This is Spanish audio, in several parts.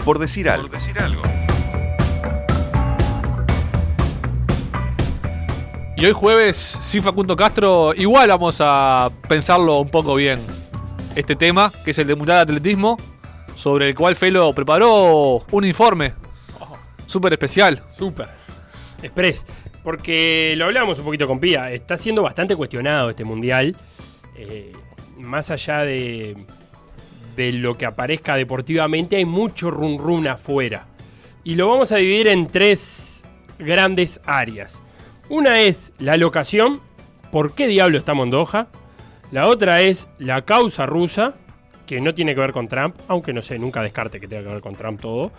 por decir algo. decir algo. Y hoy jueves, sin Facundo Castro, igual vamos a pensarlo un poco bien. Este tema, que es el de Mundial de Atletismo, sobre el cual Felo preparó un informe súper especial. Súper. Express. Porque lo hablamos un poquito con Pía. Está siendo bastante cuestionado este mundial. Eh, más allá de, de lo que aparezca deportivamente, hay mucho run run afuera. Y lo vamos a dividir en tres grandes áreas. Una es la locación, por qué diablo está Mondoja. La otra es la causa rusa, que no tiene que ver con Trump, aunque no sé, nunca descarte que tenga que ver con Trump todo.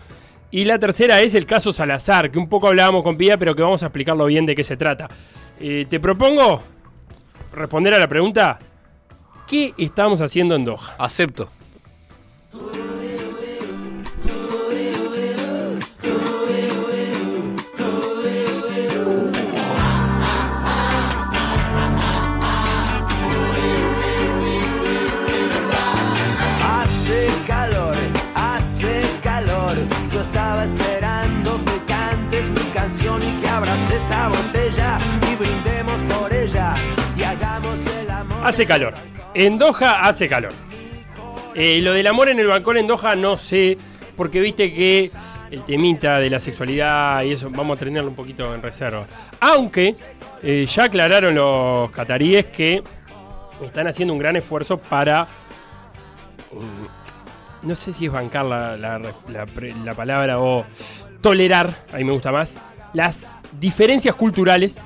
Y la tercera es el caso Salazar, que un poco hablábamos con Pía, pero que vamos a explicarlo bien de qué se trata. Eh, te propongo responder a la pregunta, ¿qué estamos haciendo en Doha? Acepto. Hace calor. En Doha hace calor. Eh, lo del amor en el balcón en Doha no sé, porque viste que el temita de la sexualidad y eso vamos a tenerlo un poquito en reserva. Aunque eh, ya aclararon los cataríes que están haciendo un gran esfuerzo para... mm, no sé si es bancar la, la- palabra o tolerar, ahí me gusta más, las diferencias culturales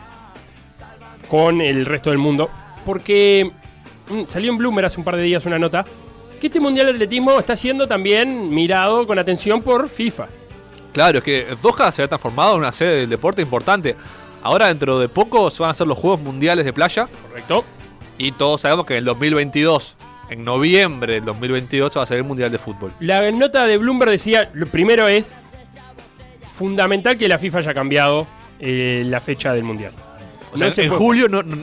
con el resto del mundo. Porque mm, salió en Bloomer hace un par de días una nota que este Mundial de Atletismo está siendo también mirado con atención por FIFA. Claro, es que Doha se ha transformado en una sede del deporte importante. Ahora, dentro de poco, se van a hacer los Juegos Mundiales de Playa. Correcto. Y todos sabemos que en el 2022, en noviembre del 2022, se va a hacer el Mundial de Fútbol. La nota de Bloomberg decía, lo primero es fundamental que la FIFA haya cambiado eh, la fecha del Mundial. O sea, No se en puede- julio no, no-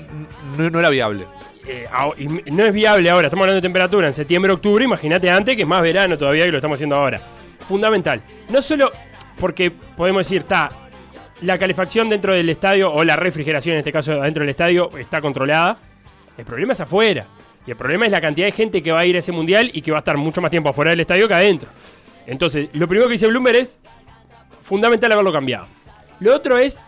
no- no era viable. eh, y no es viable ahora, estamos hablando de temperatura en septiembre, octubre, imagínate antes que es más verano todavía que lo estamos haciendo ahora. Fundamental. No solo porque podemos decir, está, la calefacción dentro del estadio o la refrigeración en este caso dentro del estadio está controlada. El problema es afuera. Y el problema es la cantidad de gente que va a ir a ese mundial y que va a estar mucho más tiempo afuera del estadio que adentro. Entonces, lo primero que dice Bloomberg es fundamental haberlo cambiado. Lo otro es,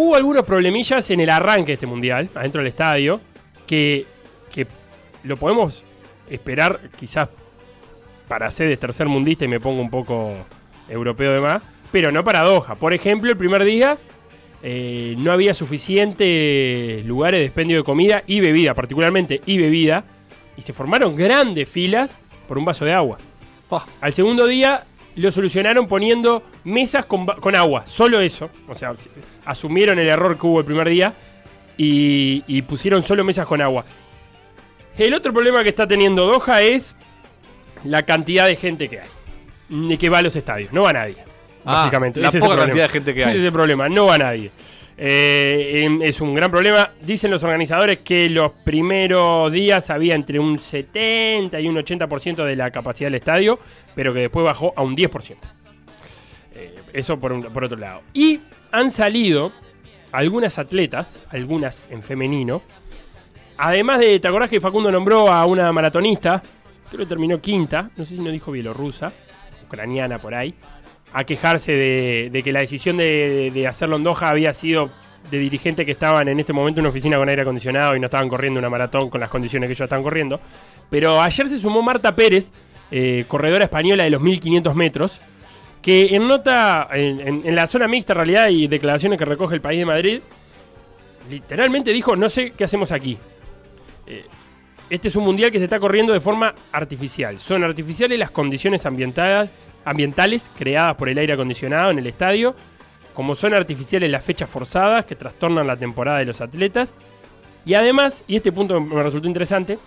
hubo algunos problemillas en el arranque de este mundial, adentro del estadio, que, que lo podemos esperar quizás para ser tercer mundista y me pongo un poco europeo de más, pero no para Doha. Por ejemplo, el primer día eh, no había suficientes lugares de expendio de comida y bebida, particularmente y bebida, y se formaron grandes filas por un vaso de agua. Ah, Al segundo día lo solucionaron poniendo mesas con, agua, solo eso. O sea, asumieron el error que hubo el primer día y, y pusieron solo mesas con agua. El otro problema que está teniendo Doha es la cantidad de gente que hay. Ni que va a los estadios. No va nadie. Ah, básicamente. la Ese es poca el cantidad de gente que hay. Ese es el problema. No va nadie. Eh, em, es un gran problema. Dicen los organizadores que los primeros días había entre un 70 y un 80% de la capacidad del estadio, pero que después bajó a un 10%. Eh, eso por, otro lado. Y han salido algunas atletas, algunas en femenino. Además de, ¿te acordás que Facundo nombró a una maratonista? Creo que terminó quinta, no sé si no dijo bielorrusa, ucraniana por ahí, a quejarse de, que la decisión de, hacerlo en Doha había sido de dirigentes que estaban en este momento en una oficina con aire acondicionado y no estaban corriendo una maratón con las condiciones que ellos estaban corriendo. Pero ayer se sumó Marta Pérez, eh, corredora española de los 1500 metros, que en nota, en la zona mixta en realidad y declaraciones que recoge el país de Madrid, literalmente dijo, no sé qué hacemos aquí. Eh, este es un mundial que se está corriendo de forma artificial. Son artificiales las condiciones ambientales, ambientales creadas por el aire acondicionado en el estadio, como son artificiales las fechas forzadas que trastornan la temporada de los atletas. Y además, y este punto me resultó interesante,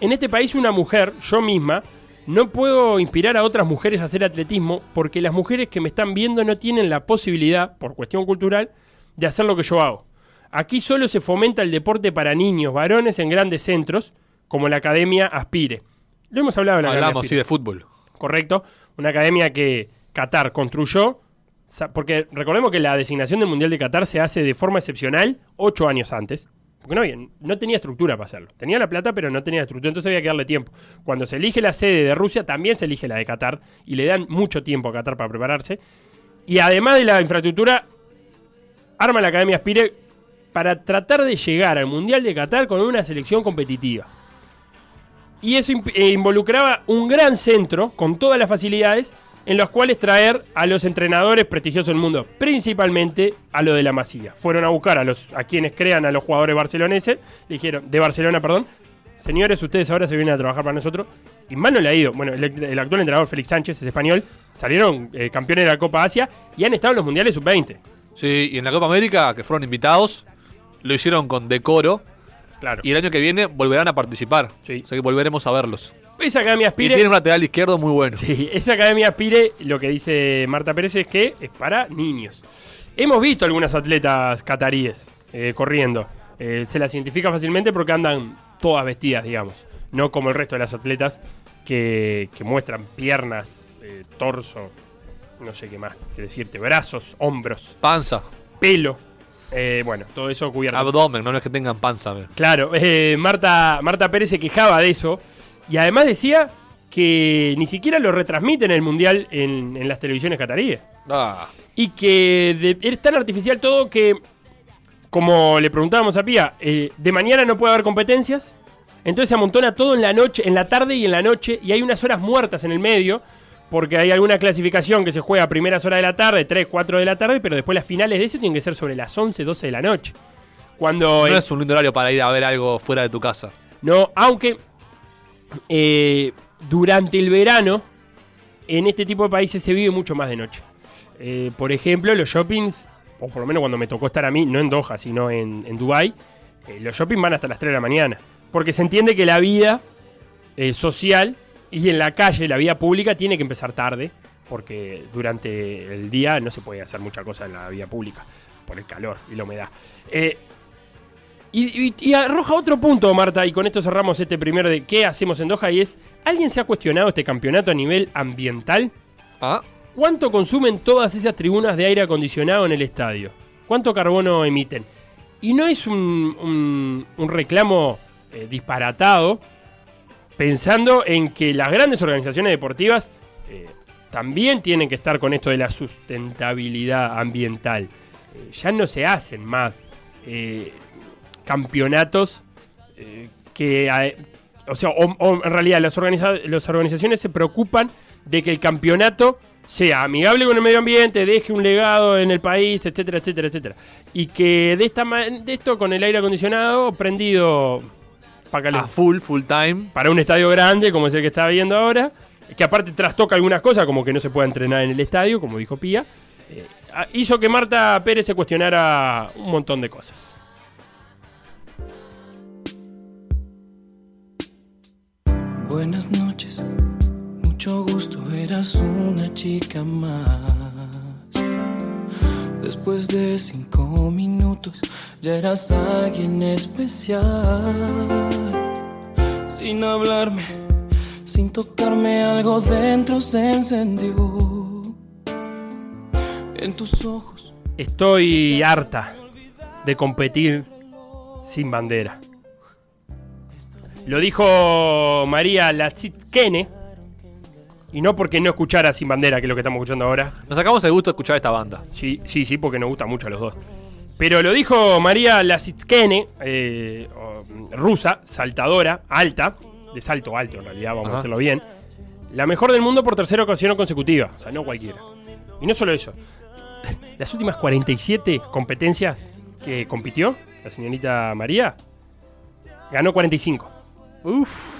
en este país una mujer, yo misma, no puedo inspirar a otras mujeres a hacer atletismo porque las mujeres que me están viendo no tienen la posibilidad, por cuestión cultural, de hacer lo que yo hago. Aquí solo se fomenta el deporte para niños, varones en grandes centros, como la Academia Aspire. Lo hemos hablado en la Academia hablamos, sí, de fútbol. correcto. Una academia que, Qatar construyó, porque recordemos que la designación del Mundial de Qatar se hace de forma excepcional ocho años antes. Porque no, había- no tenía estructura para hacerlo. Tenía la plata, pero no tenía estructura, entonces había que darle tiempo. Cuando se elige la sede de Rusia, también se elige la de Qatar, y le dan mucho tiempo a Qatar para prepararse. Y además de la infraestructura, arma la Academia Aspire para tratar de llegar al Mundial de Qatar con una selección competitiva. Y eso eh, involucraba un gran centro con todas las facilidades en los cuales traer a los entrenadores prestigiosos del mundo, principalmente a lo de la Masía. Fueron a buscar a los a quienes crean a los jugadores barceloneses, dijeron de Barcelona, perdón. Señores, ustedes ahora se vienen a trabajar para nosotros. Y mal no le ha ido. Bueno, el, el actual entrenador Félix Sánchez es español. Salieron eh, campeones de la Copa Asia y han estado en los mundiales sub-20. Sí, y en la Copa América, que fueron invitados, lo hicieron con decoro. Claro. Y el año que viene volverán a participar. Sí. O sea que volveremos a verlos. esa Academia Y Aspire. tiene un lateral izquierdo muy bueno. Sí, esa Academia Aspire, lo que dice Marta Pérez es que es para niños. Hemos visto algunas atletas cataríes eh, corriendo. Eh, se las identifica fácilmente porque andan todas vestidas, digamos. No como el resto de las atletas que, que muestran piernas, eh, torso, no sé qué más que decirte, brazos, hombros, Panza, pelo. Eh, bueno, todo eso cubierto. abdomen, no es que tengan panza. Claro, eh, Marta, Marta Pérez se quejaba de eso y además decía que ni siquiera lo retransmiten el Mundial en, en las televisiones cataríes. Ah, Y que de- es tan artificial todo que, como le preguntábamos a Pía, eh, de mañana no puede haber competencias. Entonces se amontona todo en la noche, en la tarde y en la noche, y hay unas horas muertas en el medio, porque hay alguna clasificación que se juega a primeras horas de la tarde, 3, 4 de la tarde, pero después las finales de eso tienen que ser sobre las 11, 12 de la noche. Cuando no es un lindo horario para ir a ver algo fuera de tu casa. no, aunque eh, durante el verano en este tipo de países se vive mucho más de noche. Eh, por ejemplo, los shoppings, o por lo menos cuando me tocó estar a mí, no en Doha, sino en, en Dubai, los shoppings van hasta las 3 de la mañana. Porque se entiende que la vida eh, social y en la calle, la vida pública, tiene que empezar tarde. Porque durante el día no se puede hacer mucha cosa en la vía pública. Por el calor y la humedad. Eh, y, y- y arroja otro punto, Marta, y con esto cerramos este primero de qué hacemos en Doha, y es, ¿alguien se ha cuestionado este campeonato a nivel ambiental? Ah, ¿Cuánto consumen todas esas tribunas de aire acondicionado en el estadio? ¿Cuánto carbono emiten? Y no es un, un- un reclamo eh, disparatado, pensando en que las grandes organizaciones deportivas eh, también tienen que estar con esto de la sustentabilidad ambiental. Eh, ya no se hacen más eh, campeonatos eh, que... o sea, en realidad las, las organizaciones se preocupan de que el campeonato sea amigable con el medio ambiente, deje un legado en el país, etcétera, etcétera, etcétera. Y que de, esta, de esto con el aire acondicionado prendido para, a full, full time. para un estadio grande como es el que está viendo ahora, que aparte trastoca algunas cosas como que no se puede entrenar en el estadio, como dijo Pía, eh, hizo que Marta Pérez se cuestionara un montón de cosas. Buenas noches, mucho gusto, eras una chica más. Después de cinco minutos, ya eras alguien especial. Sin hablarme, sin tocarme, algo dentro se encendió. En tus ojos. Estoy harta de competir sin bandera. Lo dijo María Lazitkene. Y no porque no escuchara sin bandera, que es lo que estamos escuchando ahora. Nos sacamos el gusto de escuchar esta banda. Sí, sí, sí, porque nos gusta mucho a los dos. Pero lo dijo María Lasitskene, eh, rusa, saltadora, alta, de salto alto en realidad, vamos Ajá. a hacerlo bien. La mejor del mundo por tercera ocasión consecutiva, o sea, no cualquiera. Y no solo eso, las últimas 47 competencias que compitió la señorita María, ganó 45.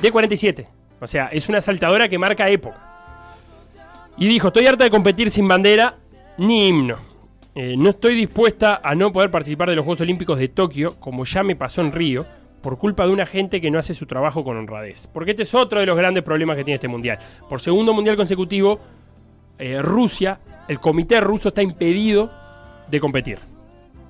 De 47. O sea, es una saltadora que marca época. Y dijo, estoy harta de competir sin bandera ni himno. Eh, no estoy dispuesta a no poder participar de los Juegos Olímpicos de Tokio, como ya me pasó en Río, por culpa de una gente que no hace su trabajo con honradez. Porque este es otro de los grandes problemas que tiene este mundial. Por segundo mundial consecutivo, eh, Rusia, el comité ruso está impedido de competir.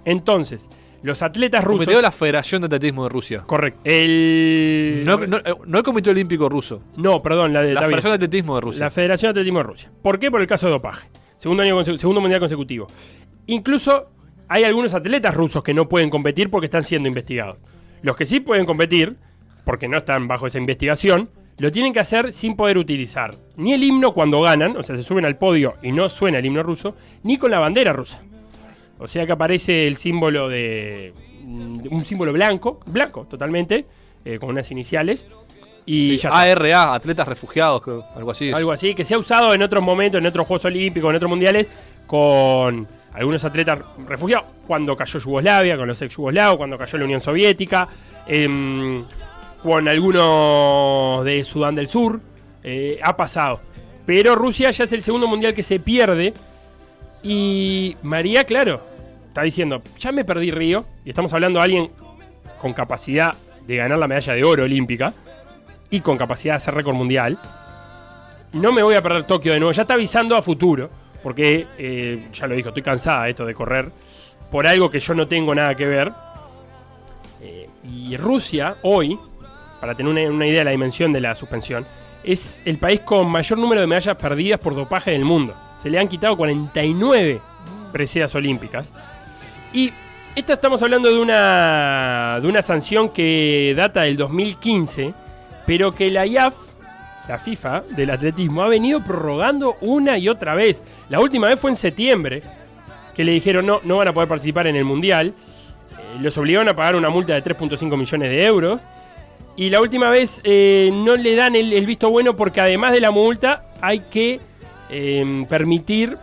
Entonces, Los atletas rusos. Cometió la Federación de Atletismo de Rusia. Correcto. El. No, no, eh, no el Comité Olímpico Ruso. No, perdón, la de La bien. Federación de Atletismo de Rusia. La Federación de Atletismo de Rusia. ¿Por qué? Por el caso de dopaje. Segundo, año segundo mundial consecutivo. Incluso hay algunos atletas rusos que no pueden competir porque están siendo investigados. Los que sí pueden competir, porque no están bajo esa investigación, lo tienen que hacer sin poder utilizar ni el himno cuando ganan, o sea, se suben al podio y no suena el himno ruso, ni con la bandera rusa. O sea que aparece el símbolo de. mm, un símbolo blanco, blanco totalmente, eh, con unas iniciales. Y está. ARA, Atletas Refugiados, creo, algo así. es. Algo así, que se ha usado en otros momentos, en otros Juegos Olímpicos, en otros mundiales, con algunos atletas refugiados. Cuando cayó Yugoslavia, con los ex yugoslavos, cuando cayó la Unión Soviética, em, con algunos de Sudán del Sur. eh, ha pasado. Pero Rusia ya es el segundo mundial que se pierde. Y María, claro, está diciendo, ya me perdí Río. Y estamos hablando de alguien con capacidad de ganar la medalla de oro olímpica y con capacidad de hacer récord mundial. No me voy a perder Tokio de nuevo. Ya está avisando a futuro. Porque, eh, ya lo dijo, estoy cansada de esto de correr. Por algo que yo no tengo nada que ver. Eh, y Rusia, hoy, para tener una, idea de la dimensión de la suspensión, es el país con mayor número de medallas perdidas por dopaje del mundo. Se le han quitado 49 preseas olímpicas. Y esto estamos hablando de una, de una sanción que data del 2015, pero que la IAF, la FIFA del atletismo, ha venido prorrogando una y otra vez. La última vez fue en septiembre, que le dijeron no, no van a poder participar en el Mundial. Eh, los obligaron a pagar una multa de 3.5 millones de euros. Y la última vez eh, no le dan el, visto bueno porque además de la multa hay que eh, permitir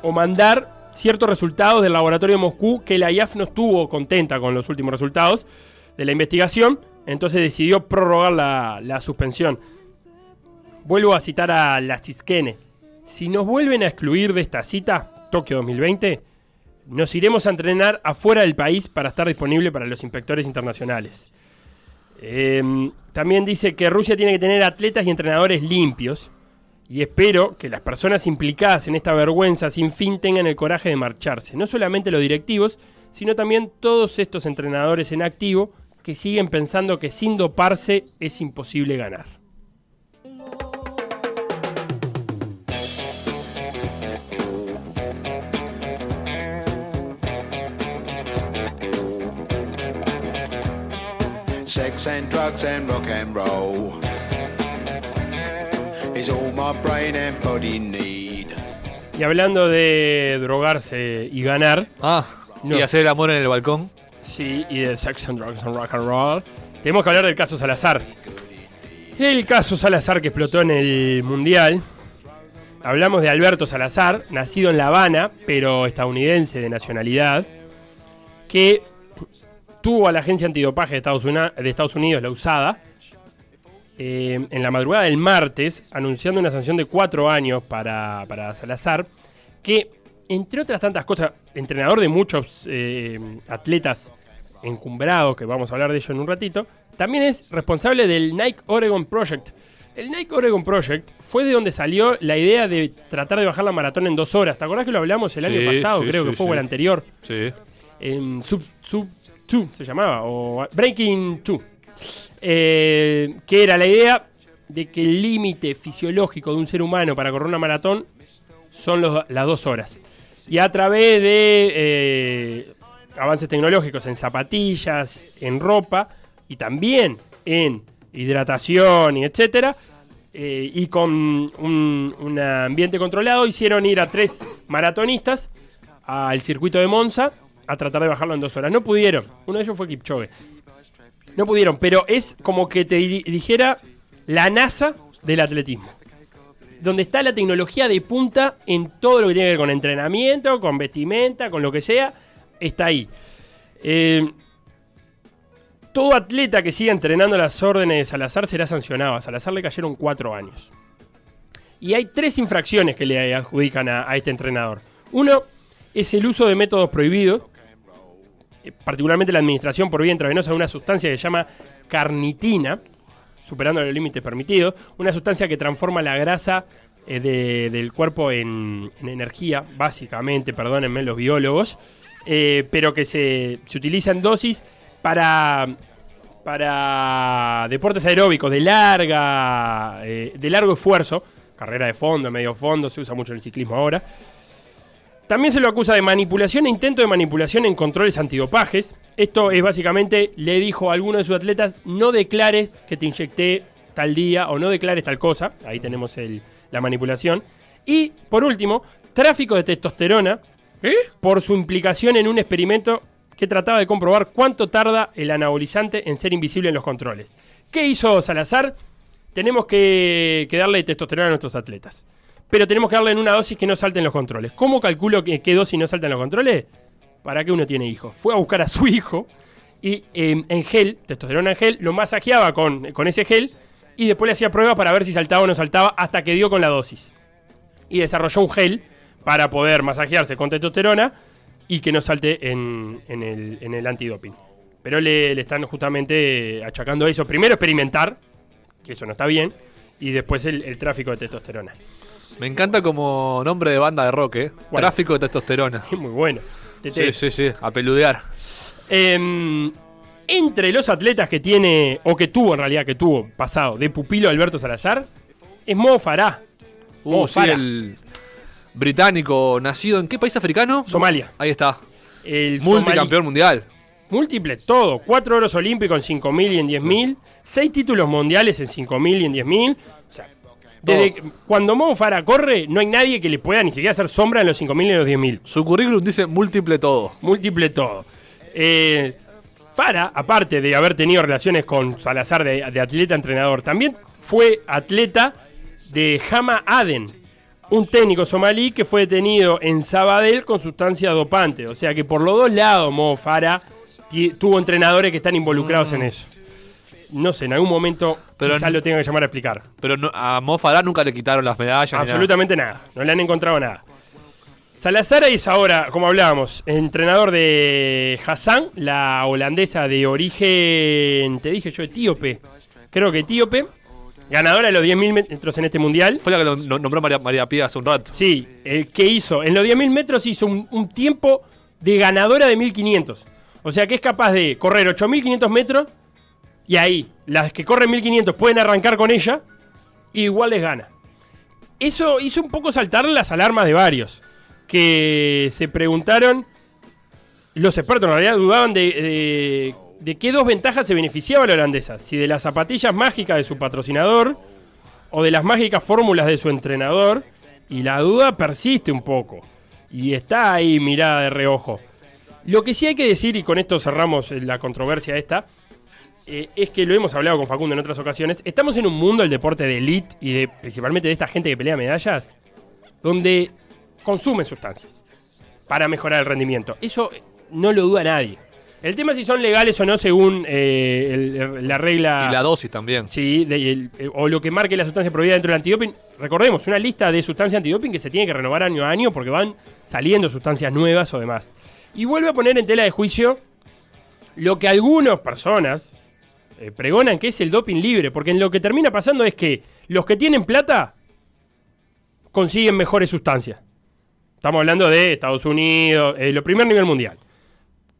o mandar ciertos resultados del laboratorio de Moscú que la IAF no estuvo contenta con los últimos resultados de la investigación, entonces decidió prorrogar la suspensión. Vuelvo a citar a la Chisquene. Si nos vuelven a excluir de esta cita, Tokio 2020, nos iremos a entrenar afuera del país para estar disponible para los inspectores internacionales. Eh, también dice que Rusia tiene que tener atletas y entrenadores limpios. Y espero que las personas implicadas en esta vergüenza sin fin tengan el coraje de marcharse. No solamente los directivos, sino también todos estos entrenadores en activo que siguen pensando que sin doparse es imposible ganar. Sex and drugs and rock and roll is all my brain and body need. Y hablando de drogarse y ganar, Ah, No. y hacer el amor en el balcón. Sí, y de Sex and Drugs and Rock and Roll. Tenemos que hablar del caso Salazar. El caso Salazar que explotó en el Mundial. Hablamos de Alberto Salazar, nacido en La Habana, pero estadounidense de nacionalidad, que tuvo a la agencia antidopaje de Estados, Una- de Estados Unidos, la USADA, eh, en la madrugada del martes, anunciando una sanción de cuatro años para, para Salazar, que, entre otras tantas cosas, entrenador de muchos eh, atletas encumbrados, que vamos a hablar de ello en un ratito, también es responsable del Nike Oregon Project. El Nike Oregon Project fue de donde salió la idea de tratar de bajar la maratón en dos horas. ¿Te acordás que lo hablamos el Sí, año pasado? sí, Creo sí, que fue el anterior. Sí. En Sub, Sub 2 se llamaba, o Breaking 2. Eh, que era la idea de que el límite fisiológico de un ser humano para correr una maratón son las dos horas. Y a través de eh, avances tecnológicos en zapatillas, en ropa y también en hidratación y etcétera, eh, y con un ambiente controlado, hicieron ir a tres maratonistas al circuito de Monza a tratar de bajarlo en dos horas. No pudieron. Uno de ellos fue Kipchoge. No pudieron, pero es como que te di- dijera la NASA del atletismo. Donde está la tecnología de punta en todo lo que tiene que ver con entrenamiento, con vestimenta, con lo que sea, está ahí. Eh, todo atleta que siga entrenando las órdenes de Salazar será sancionado. A Salazar le cayeron cuatro años. Y hay tres infracciones que le adjudican a este entrenador. Uno es el uso de métodos prohibidos, eh, particularmente la administración por vía intravenosa de una sustancia que se llama carnitina, superando los límites permitidos, una sustancia que transforma la grasa eh, de- del cuerpo en, en energía, básicamente, perdónenme los biólogos, eh, pero que se, se utiliza en dosis para, para deportes aeróbicos de larga de largo esfuerzo, carrera de fondo, medio fondo, se usa mucho en el ciclismo ahora. También se lo acusa de manipulación e intento de manipulación en controles antidopajes. Esto es básicamente, le dijo a alguno de sus atletas, no declares que te inyecté tal día o no declares tal cosa. Ahí tenemos el- la manipulación. Y, por último, tráfico de testosterona ¿Eh? por su implicación en un experimento que trataba de comprobar cuánto tarda el anabolizante en ser invisible en los controles. ¿Qué hizo Salazar? Tenemos que, que darle testosterona a nuestros atletas. Pero tenemos que darle en una dosis que no salte en los controles. ¿Cómo calculo que, qué dosis no salta en los controles? ¿Para qué uno tiene hijos? Fue a buscar a su hijo y eh, en gel, testosterona en gel, lo masajeaba con, con ese gel y después le hacía pruebas para ver si saltaba o no saltaba hasta que dio con la dosis. Y desarrolló un gel para poder masajearse con testosterona y que no salte en, el, en el antidoping. Pero le, están justamente eh, achacando eso. Primero experimentar, que eso no está bien, y después el tráfico de testosterona. Me encanta como nombre de banda de rock, ¿eh? ¿Cuál? Tráfico de testosterona. Muy bueno. Sí, sí, sí, a peludear. Em, entre los atletas que tiene, o que tuvo en realidad, que tuvo pasado de pupilo Alberto Salazar, es Mo Farah. Mo Uh, sí, Farah. el británico nacido en qué país africano? Somalia. Ahí está. El Multicampeón mundial. Múltiple, todo. Cuatro oros olímpicos en 5.000 y en 10.000. Seis títulos mundiales en 5.000 y en 10.000. O sea, desde cuando Mo Farah corre, no hay nadie que le pueda ni siquiera hacer sombra en los 5.000 y en los 10.000. Su currículum dice múltiple todo. Múltiple todo. Eh, Farah, aparte de haber tenido relaciones con Salazar de, de atleta-entrenador, también fue atleta de Hama Aden, un técnico somalí que fue detenido en Sabadell con sustancias dopantes. O sea que por los dos lados Mo Farah ti- tuvo entrenadores que están involucrados en eso. No sé, en algún momento Pero quizás n- lo tenga que llamar a explicar. Pero no- a Mo Farah nunca le quitaron las medallas. nada. Absolutamente nada. No le han encontrado nada. Salazar es ahora, como hablábamos, entrenador de Hassan, la holandesa de origen, te dije yo, etíope. Creo que etíope. Ganadora de los 10.000 metros en este mundial. Fue la que lo no- nombró María, María Pía hace un rato. Sí, eh, ¿qué hizo? En los 10.000 metros hizo un, un tiempo de ganadora de 1.500. O sea que es capaz de correr 8.500 metros y ahí, las que corren 1.500 pueden arrancar con ella igual les gana. Eso hizo un poco saltar las alarmas de varios que se preguntaron, los expertos en realidad dudaban de, de, de qué dos ventajas se beneficiaba la holandesa, si de las zapatillas mágicas de su patrocinador o de las mágicas fórmulas de su entrenador, y la duda persiste un poco, y está ahí mirada de reojo. Lo que sí hay que decir, y con esto cerramos la controversia esta, eh, es que lo hemos hablado con Facundo en otras ocasiones, estamos en un mundo del deporte de elite y de, principalmente de esta gente que pelea medallas, donde consumen sustancias para mejorar el rendimiento. Eso no lo duda nadie. El tema es si son legales o no según eh, el- la regla... Y la dosis también. Sí, de- el- eh, o lo que marque la sustancia prohibida dentro del antidoping. Recordemos, una lista de sustancias antidoping que se tiene que renovar año a año porque van saliendo sustancias nuevas o demás. Y vuelve a poner en tela de juicio lo que algunas personas eh, pregonan que es el doping libre, porque en lo que termina pasando es que los que tienen plata consiguen mejores sustancias. Estamos hablando de Estados Unidos, eh, lo primer nivel mundial.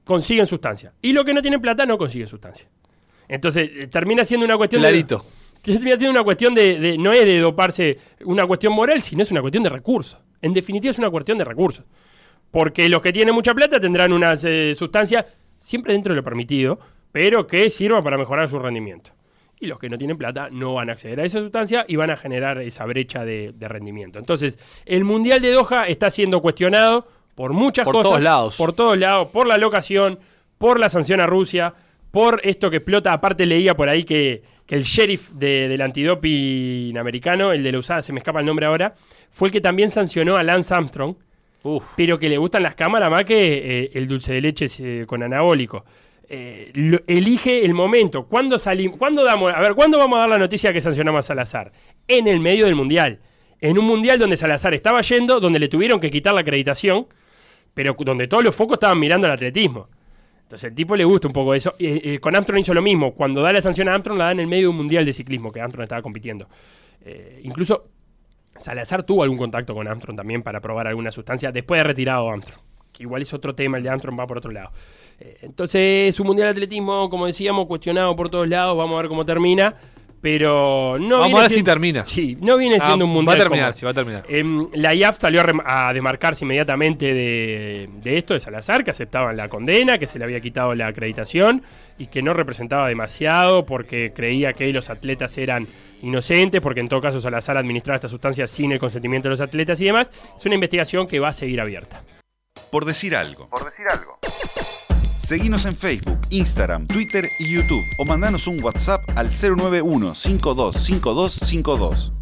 Consiguen sustancias. Y los que no tienen plata no consiguen sustancias. Entonces, eh, termina siendo una cuestión de- Clarito. Termina siendo una cuestión de, de- No es de doparse una cuestión moral, sino es una cuestión de recursos. En definitiva, es una cuestión de recursos. Porque los que tienen mucha plata tendrán unas eh, sustancias, siempre dentro de lo permitido, pero que sirvan para mejorar su rendimiento. Y los que no tienen plata no van a acceder a esa sustancia y van a generar esa brecha de, de rendimiento. Entonces, el Mundial de Doha está siendo cuestionado por muchas Por cosas. todos lados. Por todos lados. Por la locación, por la sanción a Rusia, por esto que explota. Aparte leía por ahí que, que el sheriff de- del antidoping americano, el de la USADA, se me escapa el nombre ahora, fue el que también sancionó a Lance Armstrong, Uf. pero que le gustan las cámaras más que eh, el dulce de leche eh, con anabólico. Eh, elige el momento. ¿Cuándo salimos? ¿Cuándo damos? A ver, ¿cuándo vamos a dar la noticia que sancionamos a Salazar? En el medio del mundial. En un mundial donde Salazar estaba yendo, donde le tuvieron que quitar la acreditación, pero donde todos los focos estaban mirando el atletismo. Entonces, el tipo le gusta un poco eso. Eh, eh, con Armstrong hizo lo mismo. Cuando da la sanción a Armstrong, la da en el medio de un mundial de ciclismo que Armstrong estaba compitiendo. Eh, incluso Salazar tuvo algún contacto con Armstrong también para probar alguna sustancia después de retirado Armstrong. que igual es otro tema, el de Armstrong va por otro lado. Eh, entonces, un mundial de atletismo, como decíamos, cuestionado por todos lados, vamos a ver cómo termina. Pero no Vamos viene a ver si termina. Sí, no viene Ah, siendo un mundial. Va a terminar, cómodo. sí, va a terminar. Em, la IAF salió a, rem- a desmarcarse inmediatamente de, de esto, de Salazar, que aceptaban la condena, que se le había quitado la acreditación y que no representaba demasiado porque creía que los atletas eran inocentes, porque en todo caso Salazar administraba esta sustancia sin el consentimiento de los atletas y demás. Es una investigación que va a seguir abierta. Por decir algo. Por decir algo. Seguinos en Facebook, Instagram, Twitter y YouTube o mandanos un WhatsApp al 091 525252.